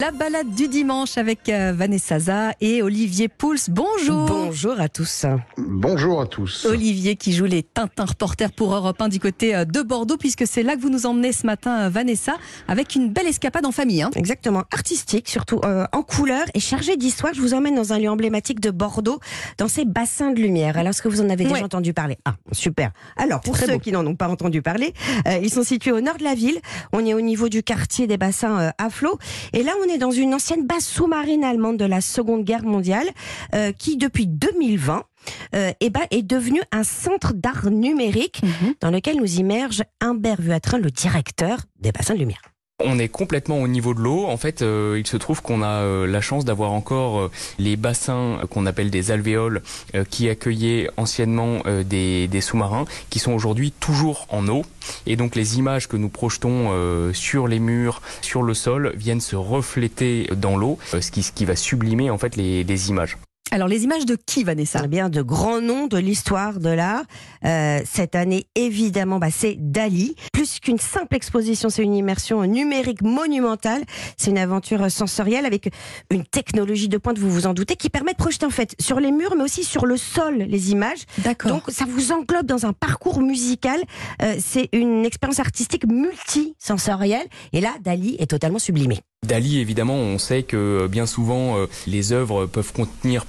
La balade du dimanche avec euh, Vanessa Za et Olivier Pouls. Bonjour. Bonjour à tous. Bonjour à tous. Olivier qui joue les Tintin reporters pour Europe 1 du côté euh, de Bordeaux, puisque c'est là que vous nous emmenez ce matin, euh, Vanessa, avec une belle escapade en famille. Hein. Exactement, artistique, surtout en couleur et chargé d'histoire. Je vous emmène dans un lieu emblématique de Bordeaux, dans ces bassins de lumière. Alors, est-ce que vous en avez déjà entendu parler? Ah, super. Alors, pour ceux qui n'en ont pas entendu parler, ils sont situés au nord de la ville. On est au niveau du quartier des bassins à flot. Et là, on est dans une ancienne base sous-marine allemande de la Seconde Guerre mondiale, euh, qui depuis 2020 euh, eh ben, est devenu un centre d'art numérique mhm. dans lequel nous immerge Humbert Vuatrin, le directeur des bassins de lumière. On est complètement au niveau de l'eau. En fait, euh, il se trouve qu'on a euh, la chance d'avoir encore euh, les bassins qu'on appelle des alvéoles qui accueillaient anciennement des, sous-marins qui sont aujourd'hui toujours en eau. Et donc les images que nous projetons sur les murs, sur le sol, viennent se refléter dans l'eau, ce qui, va sublimer en fait les images. Alors les images de qui, Vanessa? Eh bien, de grands noms de l'histoire de l'art. Euh, cette année, évidemment, bah, c'est Dali. Plus qu'une simple exposition, c'est une immersion numérique monumentale. C'est une aventure sensorielle avec une technologie de pointe, vous vous en doutez, qui permet de projeter en fait sur les murs, mais aussi sur le sol les images. D'accord. Donc ça vous englobe dans un parcours musical. Euh, c'est une expérience artistique multisensorielle. Et là, Dali est totalement sublimé. Dali, évidemment, on sait que bien souvent, euh, les œuvres peuvent contenir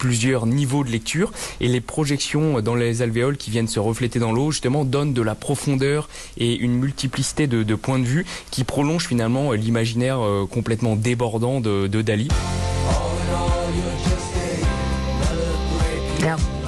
plusieurs niveaux de lecture et les projections dans les alvéoles qui viennent se refléter dans l'eau justement donnent de la profondeur et une multiplicité de, points de vue qui prolongent finalement l'imaginaire euh, complètement débordant de Dali.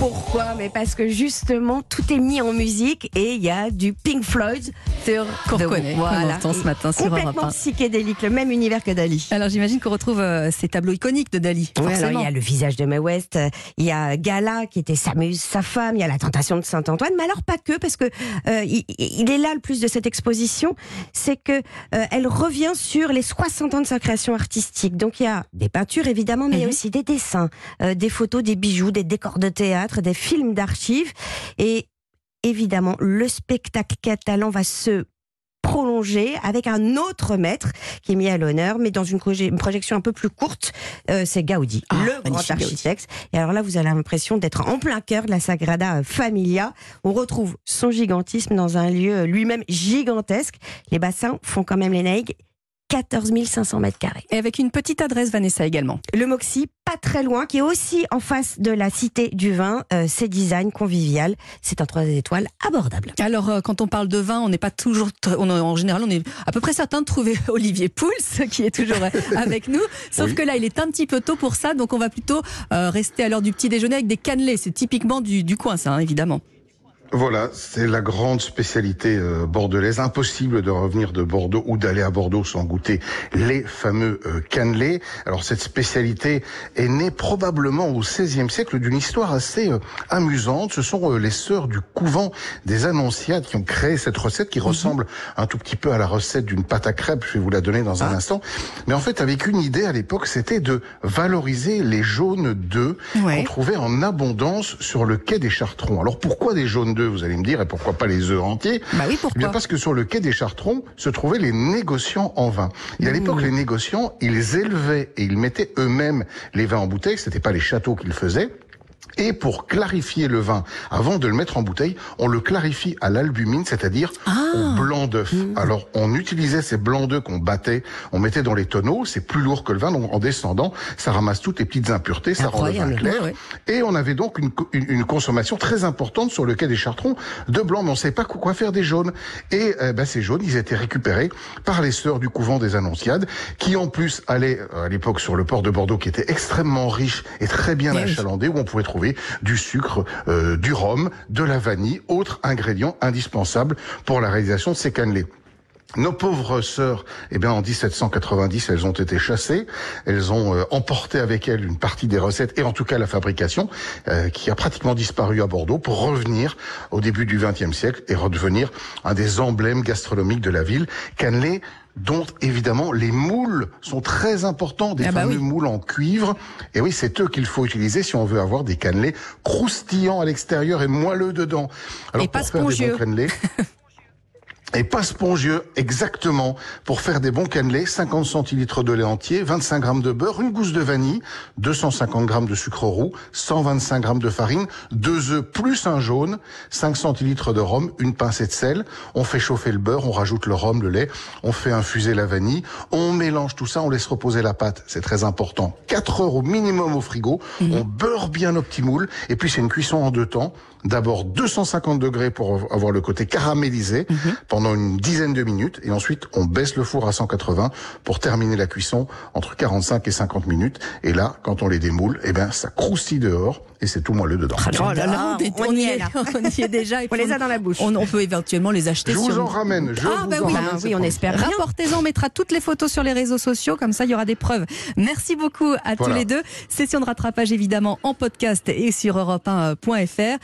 Pourquoi? Mais parce que justement, tout est mis en musique et il y a du Pink Floyd sur qu'on reconnaît, voilà. ce matin sur Complètement psychédélique, le même univers que Dali. Alors j'imagine qu'on retrouve euh, ces tableaux iconiques de Dali. il y a le visage de Mae West, il y a Gala qui était sa muse, sa femme, il y a la tentation de Saint-Antoine, mais alors pas que, parce que euh, il, est là le plus de cette exposition, c'est que euh, elle revient sur les 60 ans de sa création artistique. Donc il y a des peintures évidemment, mais il y a mhm. aussi des dessins, des photos, des bijoux, des décors de théâtre des films d'archives. Et évidemment, le spectacle catalan va se prolonger avec un autre maître qui est mis à l'honneur, mais dans une, projection un peu plus courte, euh, c'est Gaudi, ah, le grand architecte. Et alors là, vous avez l'impression d'être en plein cœur de la Sagrada Familia. On retrouve son gigantisme dans un lieu lui-même gigantesque. Les bassins font quand même les naïgs 14 500 mètres carrés. Et avec une petite adresse, Vanessa, également. Le Moxie, pas très loin, qui est aussi en face de la Cité du Vin. Euh, c'est design convivial. C'est un 3 étoiles abordable. Alors, euh, quand on parle de vin, on n'est pas toujours. On, en général, on est à peu près certain de trouver Olivier Pouls, qui est toujours avec nous. Sauf que là, il est un petit peu tôt pour ça. Donc, on va plutôt euh, rester à l'heure du petit déjeuner avec des cannelés. C'est typiquement du, du coin, ça, hein, évidemment. Voilà, c'est la grande spécialité euh, bordelaise. Impossible de revenir de Bordeaux ou d'aller à Bordeaux sans goûter les fameux euh, cannelés. Alors cette spécialité est née probablement au XVIe siècle d'une histoire assez euh, amusante. Ce sont les sœurs du couvent des Annonciades qui ont créé cette recette qui mhm. ressemble un tout petit peu à la recette d'une pâte à crêpes. Je vais vous la donner dans un ah. instant. Mais en fait, avec une idée à l'époque, c'était de valoriser les jaunes d'œufs qu'on trouvait en abondance sur le quai des Chartrons. Alors pourquoi des jaunes d'œufs? Vous allez me dire, et pourquoi pas les œufs entiers Bah oui, pourquoi eh Bien parce que sur le quai des Chartrons se trouvaient les négociants en vin. Et à l'époque, les négociants, ils élevaient et ils mettaient eux-mêmes les vins en bouteille. C'était pas les châteaux qu'ils faisaient. Et pour clarifier le vin, avant de le mettre en bouteille, on le clarifie à l'albumine, c'est-à-dire ah. au blanc d'œuf. Mmh. Alors, on utilisait ces blancs d'œufs qu'on battait, on mettait dans les tonneaux, c'est plus lourd que le vin, donc en descendant, ça ramasse toutes les petites impuretés, ça rend le vin clair. Et on avait donc une, une, consommation très importante sur le quai des Chartrons de blanc, mais on ne savait pas quoi faire des jaunes. Et euh, ben, ces jaunes, ils étaient récupérés par les sœurs du couvent des Annonciades, qui en plus allaient à l'époque sur le port de Bordeaux, qui était extrêmement riche et très bien achalandé, où on pouvait trouver du sucre, euh, du rhum, de la vanille, autres ingrédients indispensables pour la réalisation de ces cannelés. Nos pauvres sœurs, eh bien, en 1790, elles ont été chassées. Elles ont euh, emporté avec elles une partie des recettes et en tout cas la fabrication, euh, qui a pratiquement disparu à Bordeaux pour revenir au début du XXe siècle et redevenir un des emblèmes gastronomiques de la ville. Cannelé, dont évidemment les moules sont très importants, des ah bah fameux moules en cuivre. Et oui, c'est eux qu'il faut utiliser si on veut avoir des cannelés croustillants à l'extérieur et moelleux dedans. Alors et pour faire des bons cannelés, et pas spongieux exactement pour faire des bons cannelés, 50 centilitres de lait entier, 25 grammes de beurre, une gousse de vanille, 250 grammes de sucre roux, 125 grammes de farine, deux œufs plus un jaune, 5 centilitres de rhum, une pincée de sel. On fait chauffer le beurre, on rajoute le rhum, le lait, on fait infuser la vanille, on mélange tout ça, on laisse reposer la pâte, c'est très important. 4 heures au minimum au frigo, on beurre bien nos petits moules et puis c'est une cuisson en deux temps. D'abord 250 degrés pour avoir le côté caramélisé pendant une dizaine de minutes et ensuite on baisse le four à 180 pour terminer la cuisson entre 45 et 50 minutes. Et là, quand on les démoule, eh ben ça croustille dehors et c'est tout moelleux dedans. Oh là là, on, est- on on y est, là. on y est déjà. et On les a dans la bouche. On, on peut éventuellement les acheter Je vous sur en ramène, je Ah, vous bah en oui. ramène. Ah cette oui, on espère bien. Rapportez-en, on mettra toutes les photos sur les réseaux sociaux, comme ça il y aura des preuves. Merci beaucoup à tous Voilà. les deux. Session de rattrapage évidemment en podcast et sur europe1.fr.